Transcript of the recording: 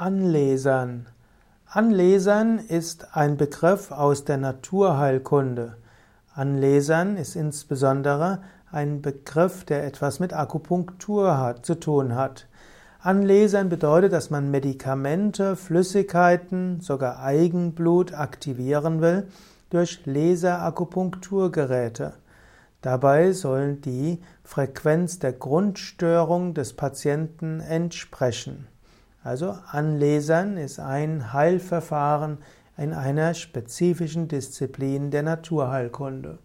Anlesern. Anlesern ist ein Begriff aus der Naturheilkunde. Anlesern ist insbesondere ein Begriff, der etwas mit Akupunktur hat, zu tun hat. Anlesern bedeutet, dass man Medikamente, Flüssigkeiten, sogar Eigenblut aktivieren will durch Laserakupunkturgeräte. Dabei soll die Frequenz der Grundstörung des Patienten entsprechen. Also Anlesern ist ein Heilverfahren in einer spezifischen Disziplin der Naturheilkunde.